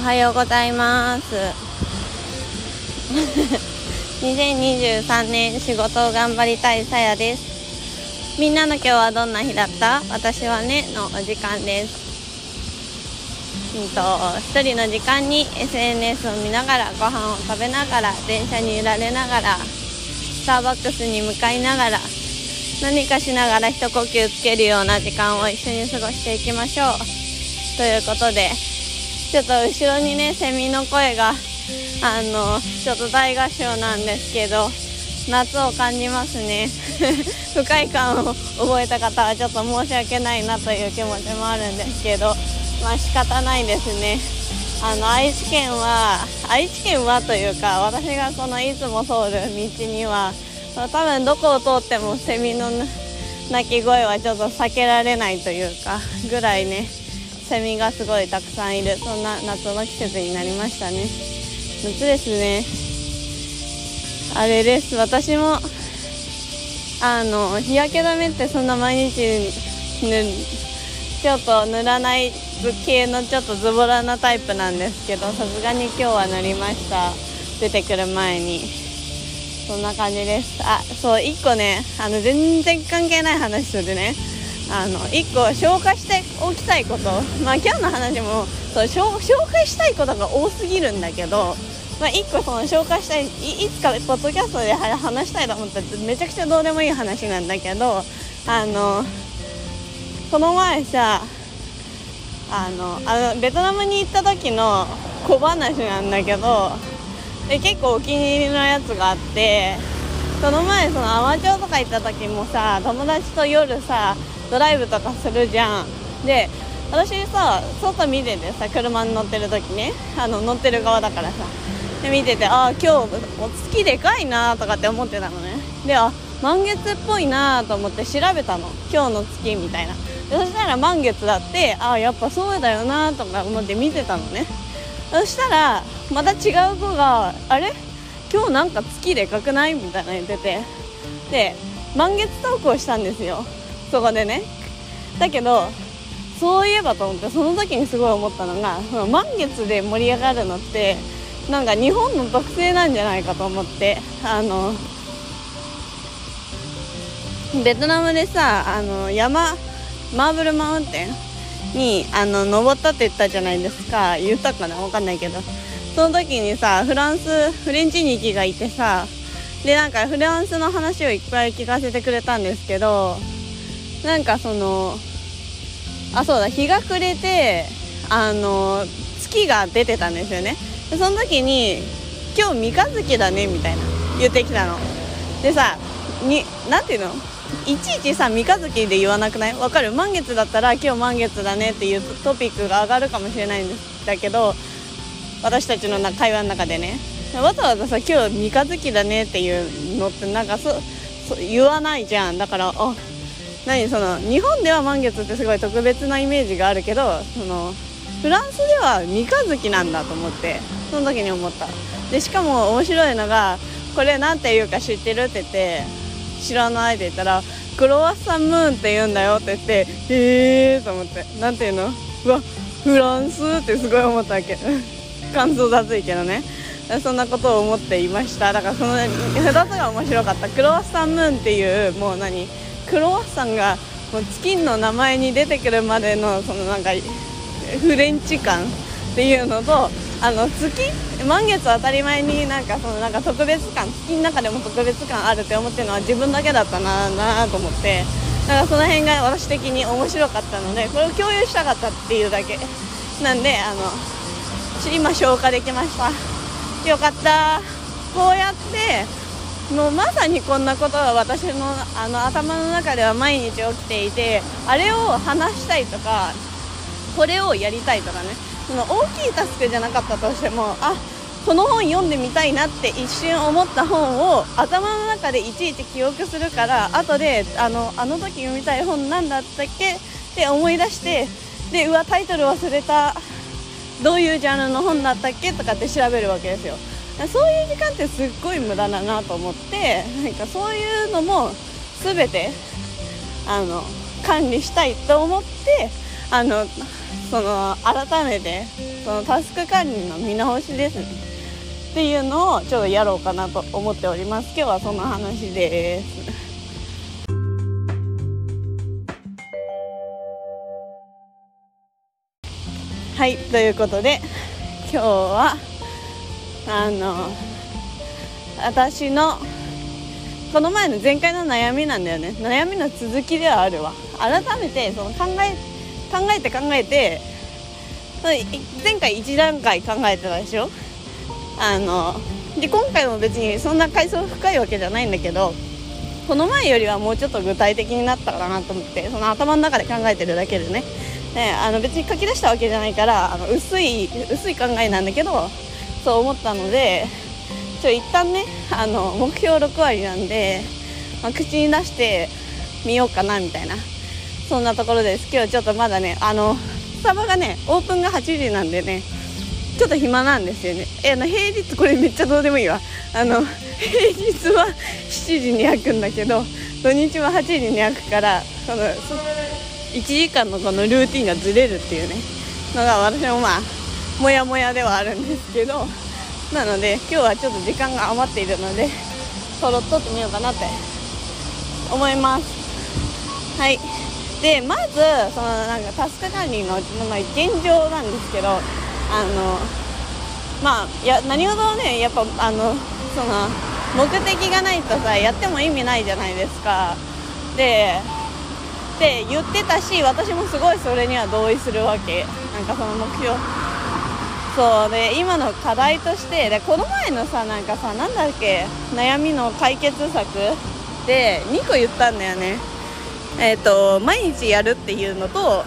はようございます。2023年仕事を頑張りたいさやです。みんなの今日はどんな日だった？私はねのお時間です。うんと一人の時間に SNS を見ながらご飯を食べながら電車に揺られながらスターバックスに向かいながら何かしながら一呼吸つけるような時間を一緒に過ごしていきましょう。ということでちょっと後ろにねセミの声があのちょっと大合唱なんですけど夏を感じますね。不快感を覚えた方はちょっと申し訳ないなという気持ちもあるんですけどまあ仕方ないですね。あの愛知県は愛知県はというか私がこのいつも通る道には多分どこを通ってもセミの鳴き声はちょっと避けられないというかぐらいね。セミがすごいたくさんいる。そんな夏の季節になりましたね。夏ですね。あれです。私もあの日焼け止めってそんな毎日ちょっと塗らない系のちょっとズボラなタイプなんですけどさすがに今日は塗りました。出てくる前に。そんな感じです。あそう1個ねあの全然関係ない話するね。あの1個消化しておきたいこと。まあ今日の話もそう紹介したいことが多すぎるんだけどまあ、1個その紹介したいいつかポッドキャストで話したいと思っためちゃくちゃどうでもいい話なんだけどあのこの前さあのあのベトナムに行った時の小話なんだけどで結構お気に入りのやつがあってその前そのアマチュアとか行った時もさ友達と夜さドライブとかするじゃん。で私さ外見ててさ車に乗ってる時ね。あの乗ってる側だからさ。で見ててああ今日お月でかいなとかって思ってたのね。であ満月っぽいなと思って調べたの。今日の月みたいな。でそしたら満月だってああやっぱそうだよなとか思って見てたのね。そしたらまた違う子が「あれ？今日なんか月でかくない?」みたいな言ってて。で満月トークをしたんですよ。そこでね。だけどそういえばと思ってその時にすごい思ったのが満月で盛り上がるのってなんか日本の特性なんじゃないかと思ってあのベトナムでさあの山マーブルマウンテンにあの登ったって言ったじゃないですか。言ったかな？分かんないけど。その時にさフランスフレンチ日記がいてさでなんかフランスの話をいっぱい聞かせてくれたんですけどなんかそのあそうだ日が暮れてあの月が出てたんですよね。でその時に「今日三日月だね」みたいな言ってきたの。でさになていうの？いちいちさ三日月で言わなくない？わかる？満月だったら今日満月だねっていうトピックが上がるかもしれないんだけど私たちの会話の中でね。わざわざさ今日三日月だねっていうのってなんかそそ言わないじゃん。だからあ何その日本では満月ってすごい特別なイメージがあるけどそのフランスでは三日月なんだと思ってその時に思った。でしかも面白いのがこれなんて言うか知ってるって言って知らないで言ったらクロワッサンムーンって言うんだよって言ってへえーと思って。なんていうの？うわフランスってすごい思ったわけ。感想雑いけどね。そんなことを思っていました。だからその2つが面白かった。クロワッサンムーンっていうもう何？クロワッサンがもうチキンの名前に出てくるまでのそのなんかフレンチ感っていうのとあの月満月当たり前になんかそのなんか特別感月の中でも特別感あるって思ってるのは自分だけだったななと思って。だかその辺が私的に面白かったのでこれを共有したかったっていうだけ。なんであの今消化できました。よかった。こうやってもうまさにこんなことは私のあの頭の中では毎日起きていてあれを話したいとかこれをやりたいとかね。その大きいタスクじゃなかったとしてもあこの本読んでみたいなって一瞬思った本を頭の中でいちいち記憶するから後であのあの時読みたい本なんだったっけ？って思い出してでうわタイトル忘れた。どういうジャンルの本だったっけ？とかって調べるわけですよ。そういう時間ってすっごい無駄だなと思ってなんかそういうのも全てあの管理したいと思ってあのその改めてそのタスク管理の見直しですね。っていうのをちょっとやろうかなと思っております。今日はその話です。はいということで今日はあの私のこの前の前回の悩みなんだよね。悩みの続きではあるわ。改めてその考え考えて考えて前回1段階考えてたでしょ？あので今回も別にそんな階層深いわけじゃないんだけどこの前よりはもうちょっと具体的になったかなと思ってその頭の中で考えてるだけでね。ね、あの別に書き出したわけじゃないからあの薄い薄い考えなんだけどそう思ったのでちょ一旦ねあの目標6割なんで、まあ、口に出してみようかなみたいなそんなところです。今日ちょっとまだねあのスタバがねオープンが8時なんでねちょっと暇なんですよね。えあの平日これめっちゃどうでもいいわ。あの平日は7時に開くんだけど土日は8時に開くからその1時間のこのルーティンがずれるっていうねのが私もまあモヤモヤではあるんですけどなので今日はちょっと時間が余っているのでとろっとってみようかなって思います。はい。でまずそのなんかタスク管理の、ま、現状なんですけどあのまあや何事ねやっぱあのその目的がないとさやっても意味ないじゃないですか。でって言ってたし私もすごいそれには同意するわけ。なんかその目標。そうで今の課題としてでこの前のさなんかさなんだっけ悩みの解決策で2個言ったんだよね。えっ、ー、と毎日やるっていうのと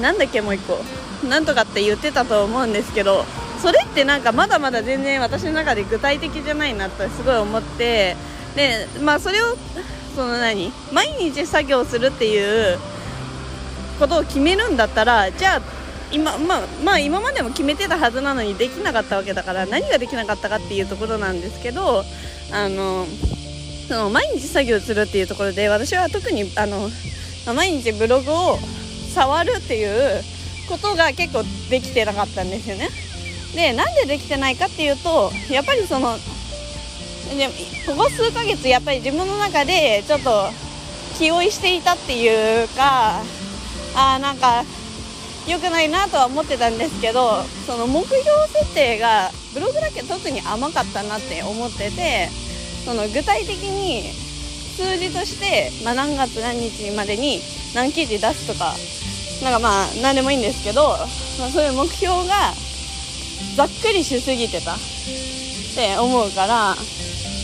なんだっけもう1個なんとかって言ってたと思うんですけどそれってなんかまだまだ全然私の中で具体的じゃないなってすごい思ってでまあそれをその何毎日作業するっていうことを決めるんだったらじゃあ今,、まあ、まあ今までも決めてたはずなのにできなかったわけだから何ができなかったかっていうところなんですけどあのその毎日作業するっていうところで私は特にあの毎日ブログを触るっていうことが結構できてなかったんですよね。でなんでできてないかっていうとやっぱりそのでここ数ヶ月やっぱり自分の中でちょっと気負いしていたっていうかあなんか良くないなとは思ってたんですけどその目標設定がブログだけ特に甘かったなって思っててその具体的に数字として、まあ、何月何日までに何記事出すとかなんかまあ何でもいいんですけど、まあ、そういう目標がざっくりしすぎてた。って思うから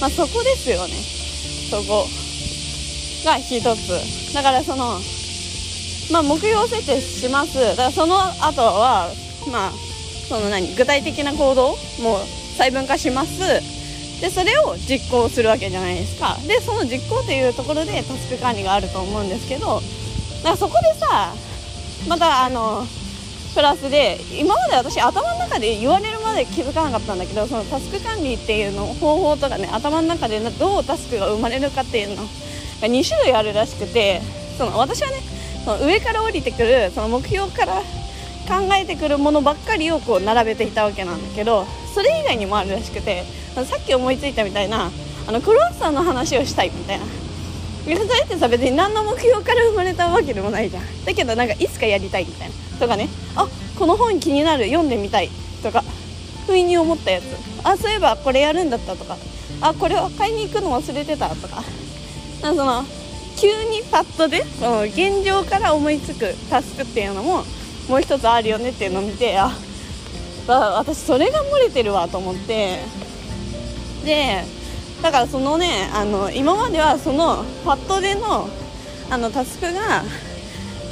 まあ、そこですよね。そこが一つ。だからそのまあ目標設定します。だからその後はまあその何具体的な行動も細分化します。でそれを実行するわけじゃないですか。でその実行というところでタスク管理があると思うんですけどだからそこでさまたあのプラスで今まで私頭の中で言われるまで気づかなかったんだけどそのタスク管理っていうの方法とかね頭の中でどうタスクが生まれるかっていうのが2種類あるらしくてその私はねその上から降りてくるその目標から考えてくるものばっかりをこう並べていたわけなんだけどそれ以外にもあるらしくてさっき思いついたみたいなあのクロワッサンの話をしたいみたいな。それってさ別に何の目標から生まれたわけでもないじゃん。だけどなんかいつかやりたいみたいな。とかね。あこの本気になる。読んでみたいとか不意に思ったやつ。あそういえばこれやるんだったとか。あこれは買いに行くの忘れてたとかその急にパッとでその現状から思いつくタスクっていうのももう一つあるよねっていうのを見てあ私それが漏れてるわと思って。でだからそのねあの今まではそのパッドでのあのタスクが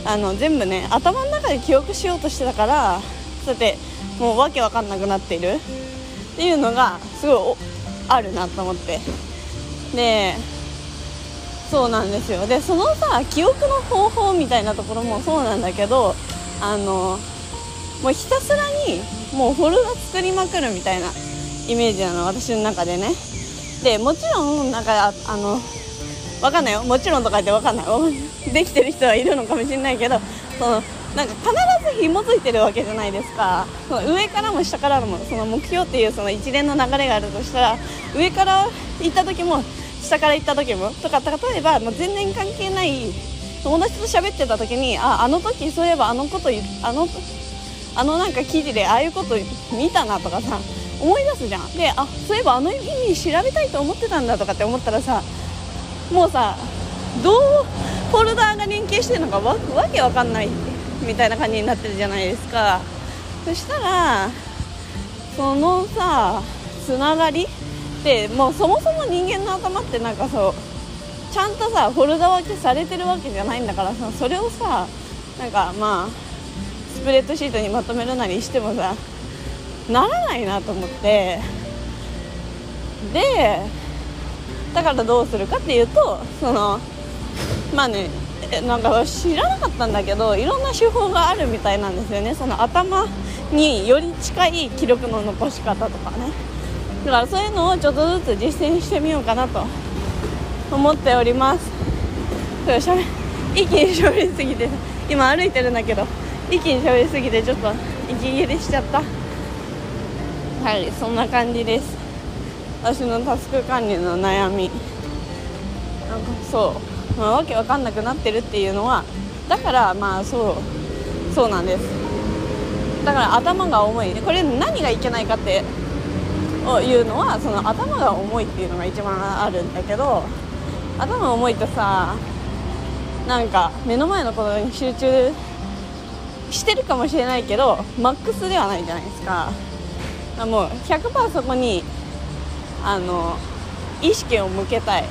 あの全部ね頭の中で記憶しようとしてたからそうやってもうわけわかんなくなっている。っていうのがすごいあるなと思って。でそうなんですよ。でそのさ記憶の方法みたいなところもそうなんだけどあのもうひたすらにもうフォルダ作りまくるみたいなイメージなの私の中でね。でもちろんなんかあのわかんないよ。もちろんとか言ってわかんない。できてる人はいるのかもしれないけどそのなんか必ず紐づいてるわけじゃないですか。その上からも下からもその目標っていうその一連の流れがあるとしたら上から行った時も下から行った時もとか例えばもう全然関係ない友達と喋ってた時にああの時そういえばあのことあのあのなんか記事でああいうこと見たなとかさ思い出すじゃん。であそういえばあの意味調べたいと思ってたんだとかって思ったらさもうさどうフォルダーが連携してるのかわわけわかんないみたいな感じになってるじゃないですか。そしたらそのさつながりってもうそもそも人間の頭ってなんかそうちゃんとさフォルダ分けされてるわけじゃないんだからさそれをさなんかまあスプレッドシートにまとめるなりしてもさならないなと思って。でだからどうするかっていうとそのまあねなんか知らなかったんだけどいろんな手法があるみたいなんですよね。その頭により近い記録の残し方とかね。だからそういうのをちょっとずつ実践してみようかなと思っております。一気に喋りすぎて今歩いてるんだけど一気に喋りすぎてちょっと息切れしちゃった。はいそんな感じです。私のタスク管理の悩み。なんかそうまあ、わけわかんなくなってるっていうのはだからまあそうそうなんです。だから頭が重い。これ何がいけないかっていうのはその頭が重いっていうのが一番あるんだけど頭重いとさなんか目の前のことに集中してるかもしれないけどマックスではないじゃないですか。もう100%そこにあの意識を向けたい。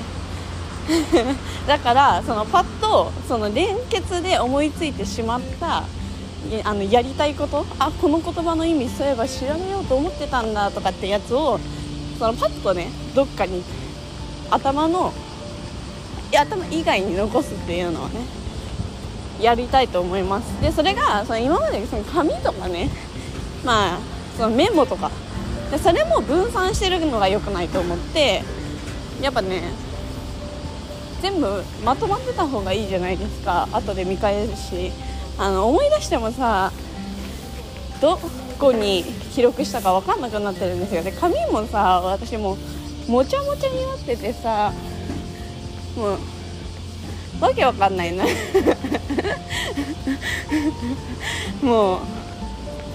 だからそのパッとその連結で思いついてしまったあのやりたいこと？あこの言葉の意味そういえば調べようと思ってたんだとかってやつをそのパッとねどっかに頭のいや頭以外に残すっていうのをねやりたいと思います。でそれがその今までその紙とかねまあそのメモとか。でそれも分散してるのが良くないと思ってやっぱね全部まとまってた方がいいじゃないですか。後で見返すしあの思い出してもさどこに記録したか分かんなくなってるんですよ。で紙もさ私ももちゃもちゃになっててさもうわけわかんないな。もう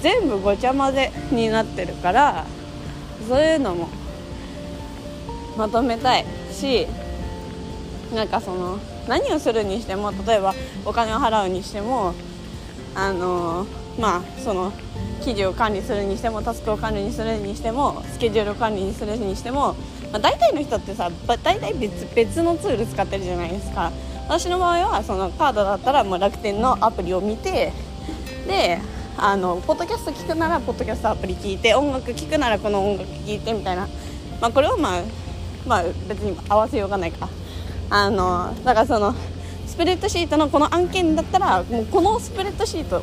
全部ごちゃ混ぜになってるからそういうのもまとめたいしなんかその何をするにしても例えばお金を払うにしてもあのまあその記事を管理するにしてもタスクを管理にするにしてもスケジュールを管理にするにしても、まあ、大体の人ってさ大体別別のツール使ってるじゃないですか。私の場合はそのカードだったらもう楽天のアプリを見てであのポッドキャスト聞くならポッドキャストアプリ聞いて音楽聴くならこの音楽聴いてみたいな、まあ、これをまあまあ別に合わせようがないか。あのだからそのスプレッドシートのこの案件だったらもうこのスプレッドシート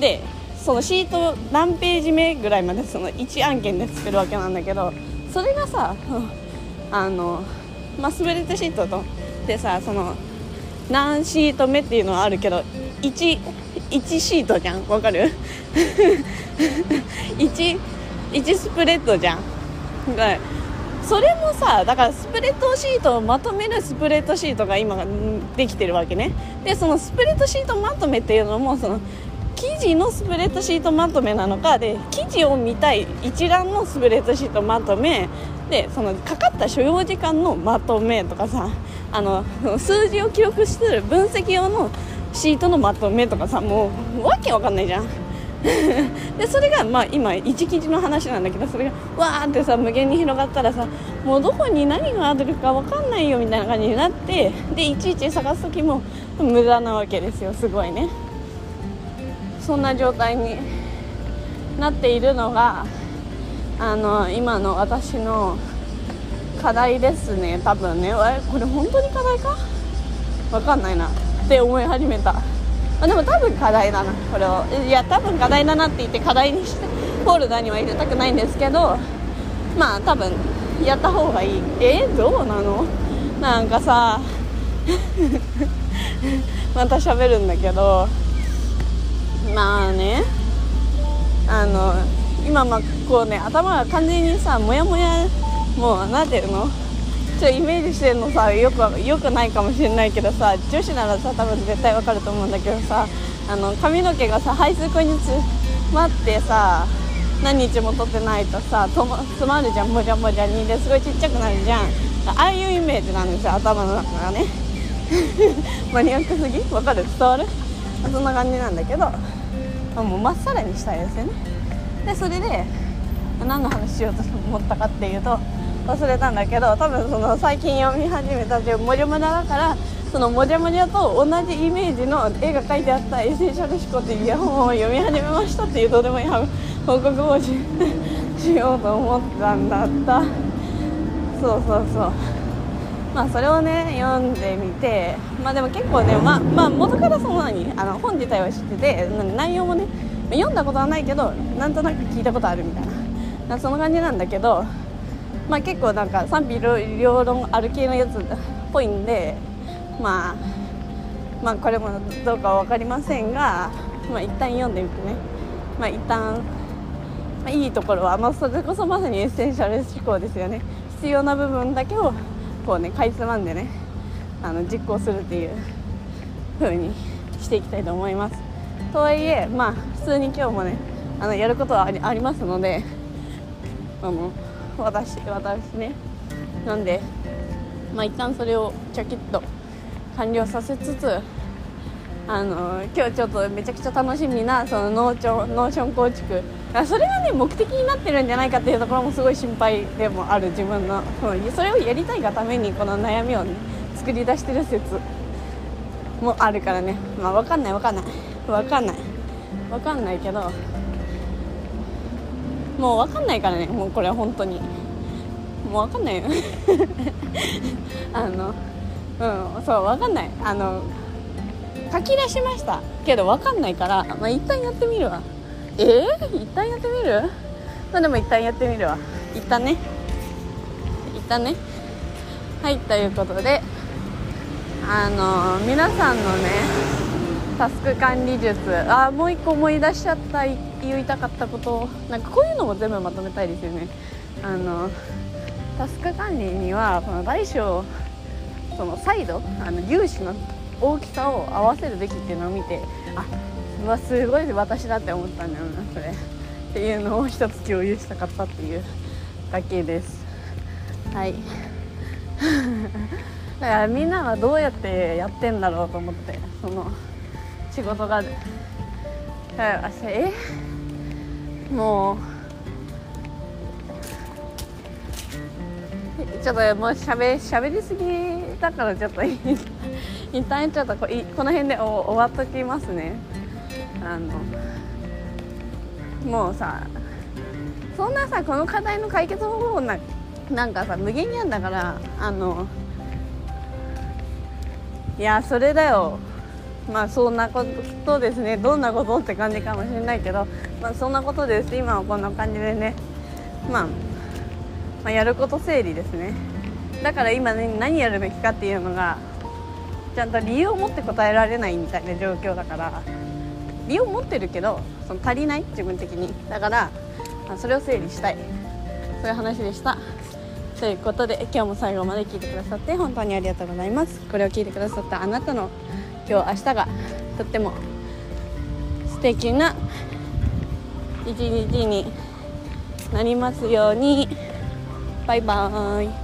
でそのシート何ページ目ぐらいまでその1案件で作るわけなんだけどそれがさ あの、まあ、スプレッドシートとでさその何シート目っていうのはあるけど 1, 1シートじゃん？わかる？1, 1スプレッドじゃん。それもさだからスプレッドシートをまとめるスプレッドシートが今できてるわけね。でそのスプレッドシートまとめっていうのもその記事のスプレッドシートまとめなのか。で記事を見たい一覧のスプレッドシートまとめ。でそのかかった所要時間のまとめとかさ。あの数字を記録してる分析用のシートのまとめとかさ。もうわけわかんないじゃん。でそれがまあ今一記事の話なんだけどそれがわーってさ無限に広がったらさもうどこに何があるか分かんないよみたいな感じになってでいちいち探す時も無駄なわけですよすごいね。そんな状態になっているのがあの今の私の課題ですね多分ね。これ本当に課題か？分かんないなって思い始めた。あ、でも多分課題だなこれを。いや多分課題だなって言って課題にして フォルダには入れたくないんですけどまあ多分やった方がいい。えー、どうなの？なんかさ また喋るんだけどまあねあの今まこうね頭が完全にさモヤモヤもう何ていうの？イメージしてるのさよくよくないかもしれないけどさ女子ならさ多分絶対わかると思うんだけどさあの髪の毛がさ排水口に詰まってさ何日も取ってないとさと詰まるじゃんもじゃもじゃに。ですごいちっちゃくなるじゃん。ああいうイメージなんですよ頭の中がね。マニアックすぎ？わかる？伝わる？そんな感じなんだけど。もうまっさらにしたいですよね。でそれで何の話しようと思ったかっていうと忘れたんだけど多分その最近読み始めた「もじゃもじゃ」だからそのもじゃもじゃと同じイメージの絵が描いてあった「エッセンシャル思考」っていう本を読み始めましたっていうどうでもいい報告をししようと思ったんだった。そうそうそう。まあそれをね読んでみて。まあでも結構ねままあ元からそんなにあの本自体は知ってて内容もね読んだことはないけどなんとなく聞いたことあるみたいな。その感じなんだけどまあ結構なんか賛否両論ある系のやつっぽいんでまあまあこれもどうか分かりませんがまあ一旦読んでみてね。まあ一旦まあ、いいところは、まあ、それこそまさにエッセンシャル思考ですよね。必要な部分だけをこうねかいつまんでねあの実行するっていう風にしていきたいと思います。とはいえまあ普通に今日もねあのやることはありますのであの私私ね。なんでまあ一旦それをチャキッと完了させつつあの今日ちょっとめちゃくちゃ楽しみなそのノーチョノーション構築。それがね目的になってるんじゃないかっていうところもすごい心配でもある自分の。それをやりたいがためにこの悩みをね作り出してる説。もあるからね。まあ分かんない分かんない。分かんない。分かんないけどもう分かんないからね。もうこれは本当に。もう分かんないよ。あのうんそう分かんない。あの書き出しました。けど分かんないから、まあ、一旦やってみるわ。えー、一旦やってみる？まあでも一旦やってみるわ。一旦ね。一旦ね。はいということであの、皆さんのねタスク管理術。あもう一個思い出しちゃった。言いたかったことなんかこういうのも全部まとめたいですよね。あのタスク管理にはこの大小その再度あの粒子の大きさを合わせるべきっていうのを見てあうわすごい私だって思ったんだよなそれ。っていうのを一つ共有したかったっていうだけです。はい。だからみんなはどうやってやってんだろうと思ってその仕事がえ？もう。ちょっともうしゃべしゃべりすぎだからちょっと 一旦ちょっとここの辺で終わっときますね。あのもうさそんなさこの課題の解決方法ななんかさ無限にあんだからあのいやそれだよ。まあそんなことですね。どんなことって感じかもしれないけど、まあ、そんなことです。今はこんな感じでね、まあ、まあやること整理ですね。だから今、ね、何やるべきかっていうのがちゃんと理由を持って答えられないみたいな状況だから理由を持ってるけどその足りない？自分的に。だからそれを整理したい。そういう話でした。ということで今日も最後まで聞いてくださって本当にありがとうございます。これを聞いてくださったあなたの今日明日がとっても素敵な一日になりますように。バイバーイ。